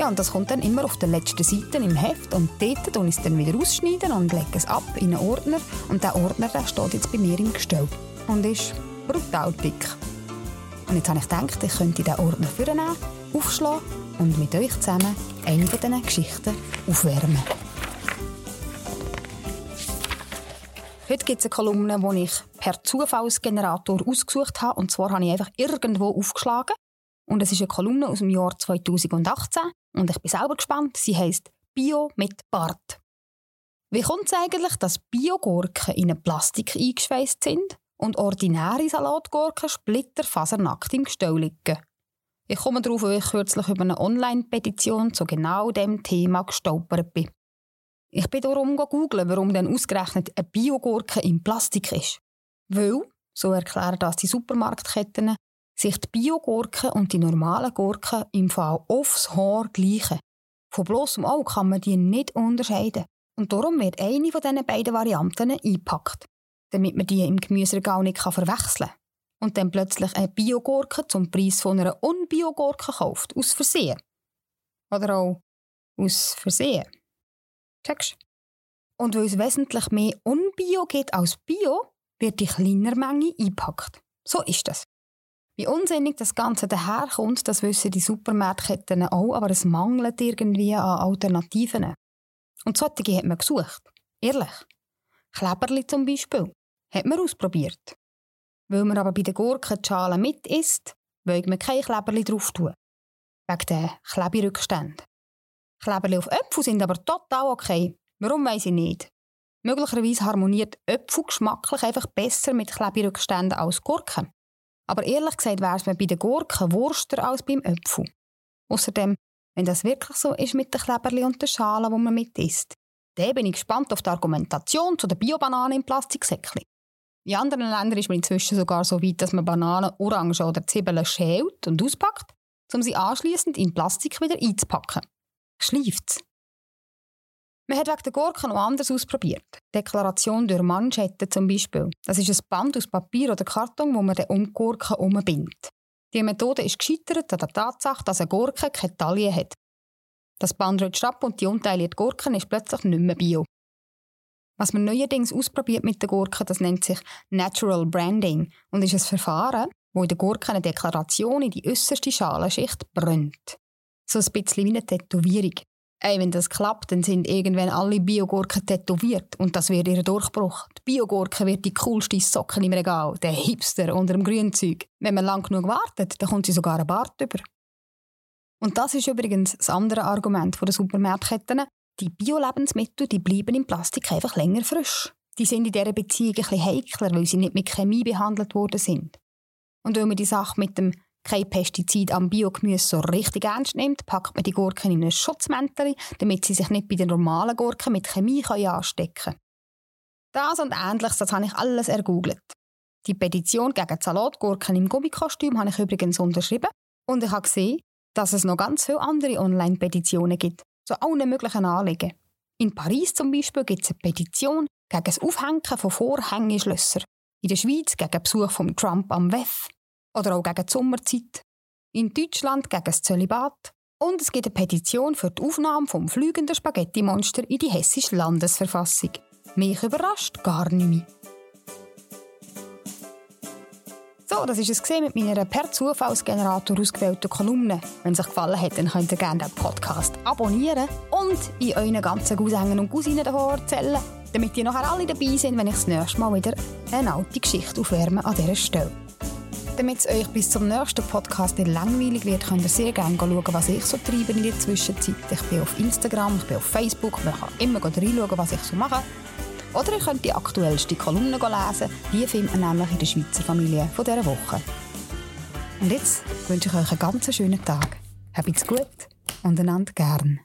Ja, und das kommt dann immer auf der letzten Seite im Heft und dort und es dann wieder ausschneiden und lege es ab in einen Ordner und der Ordner der steht jetzt bei mir im Gestell und ist brutal dick. Und jetzt habe ich gedacht, ich könnte diesen Ordner vornehmen, aufschlagen und mit euch zusammen eine von diesen Geschichten aufwärmen. Heute gibt es eine Kolumne, die ich per Zufallsgenerator ausgesucht habe. Und zwar habe ich einfach irgendwo aufgeschlagen. Und es ist eine Kolumne aus dem Jahr 2018. Und ich bin selber gespannt. Sie heißt Bio mit Bart. Wie kommt es eigentlich, dass Biogurken in eine Plastik eingeschweißt sind und ordinäre Salatgurken splitterfasernackt im Gestell liegen? Ich komme darauf, weil ich kürzlich über eine Online-Petition zu genau dem Thema gestolpert bin. Ich bin darum googeln, warum denn ausgerechnet eine Biogurke in Plastik ist. Weil, so erklären das die Supermarktketten, sich die Biogurken und die normalen Gurken im Fall aufs Haar gleichen. Von bloßem Auge kann man die nicht unterscheiden. Und darum wird eine von diesen beiden Varianten eingepackt, damit man die im Gemüseregal nicht verwechseln kann. Und dann plötzlich eine Biogurke zum Preis von einer Unbiogurke kauft, aus Versehen. Oder auch aus Versehen. Checkst Und weil es wesentlich mehr Unbio gibt als Bio, wird die kleiner Menge eingepackt. So ist das. Wie unsinnig das Ganze daherkommt, das wissen die Supermarktketten auch, aber es mangelt irgendwie an Alternativen. Und solche hat man gesucht. Ehrlich. Kleberli zum Beispiel. Hat man ausprobiert. Weil man aber bei den Gurken die Schale mit isst, will man kein Kleberli drauf tun. Wegen der Kleberückstände. Kleberli auf Äpfel sind aber total okay. Warum weiß ich nicht. Möglicherweise harmoniert Äpfel geschmacklich einfach besser mit Kleberückständen als Gurken. Aber ehrlich gesagt wäre es mir bei den Gurken wurster als beim Äpfel. Außerdem, wenn das wirklich so ist mit den Kleberli und den Schalen, die man mit isst, dann bin ich gespannt auf die Argumentation zu der Biobananen im Plastiksäckchen. In anderen Ländern ist man inzwischen sogar so weit, dass man Bananen, Orangen oder Zwiebeln schält und auspackt, um sie anschließend in Plastik wieder einzupacken schleift Man hat wegen der Gurken noch anders ausprobiert. Deklaration durch Manschetten zum Beispiel. Das ist ein Band aus Papier oder Karton, wo man den um die Gurken umbindet. Die Methode ist gescheitert an der Tatsache, dass eine Gurke keine Taille hat. Das Band rutscht ab und die unteilige Gurken ist plötzlich nicht mehr bio. Was man neuerdings ausprobiert mit den Gurken, das nennt sich Natural Branding und ist ein Verfahren, wo in der Gurke eine Deklaration in die äußerste Schalenschicht brennt. So ein bisschen wie eine Tätowierung. Ey, wenn das klappt, dann sind irgendwann alle Biogurken tätowiert und das wird ihr Durchbruch. Die Biogurke wird die coolste Socken im Regal, der Hipster unter dem Grünzeug. Wenn man lang genug wartet, dann kommt sie sogar einen Bart über. Und das ist übrigens das andere Argument der Supermarktketten. Die Bio-Lebensmittel die bleiben im Plastik einfach länger frisch. Die sind in dieser Beziehung ein bisschen heikler, weil sie nicht mit Chemie behandelt worden sind. Und weil man die Sache mit dem kein Pestizid am Biogemüse so richtig ernst nimmt, packt man die Gurken in ein Schutzmäntel, damit sie sich nicht bei den normalen Gurken mit Chemie anstecken können. Das und Ähnliches, das habe ich alles ergoogelt. Die Petition gegen Salatgurken im Gummikostüm habe ich übrigens unterschrieben und ich habe gesehen, dass es noch ganz viele andere Online-Petitionen gibt, zu allen möglichen Anliegen. In Paris zum Beispiel gibt es eine Petition gegen das Aufhängen von Vorhängeschlössern. In der Schweiz gegen Besuch von Trump am WEF oder auch gegen die Sommerzeit. In Deutschland gegen das Zölibat. Und es gibt eine Petition für die Aufnahme vom fliegenden Spaghetti-Monster in die hessische Landesverfassung. Mich überrascht gar nicht mehr. So, das war es mit meiner per Zufallsgenerator ausgewählten Kolumne. Wenn es euch gefallen hat, dann könnt ihr gerne den Podcast abonnieren und in euren ganzen Cousinen und Cousinen davon erzählen, damit die nachher alle dabei sind, wenn ich das nächste Mal wieder eine alte Geschichte aufwärme an dieser Stelle. Damit es euch bis zum nächsten Podcast nicht langweilig wird, könnt ihr sehr gerne schauen, was ich so treibe in der Zwischenzeit. Ich bin auf Instagram, ich bin auf Facebook, man kann immer reinschauen, was ich so mache. Oder ihr könnt die aktuellste Kolumne lesen, die findet man nämlich in der Schweizer Familie von dieser Woche. Und jetzt wünsche ich euch einen ganz schönen Tag. Habt's gut und einander gern.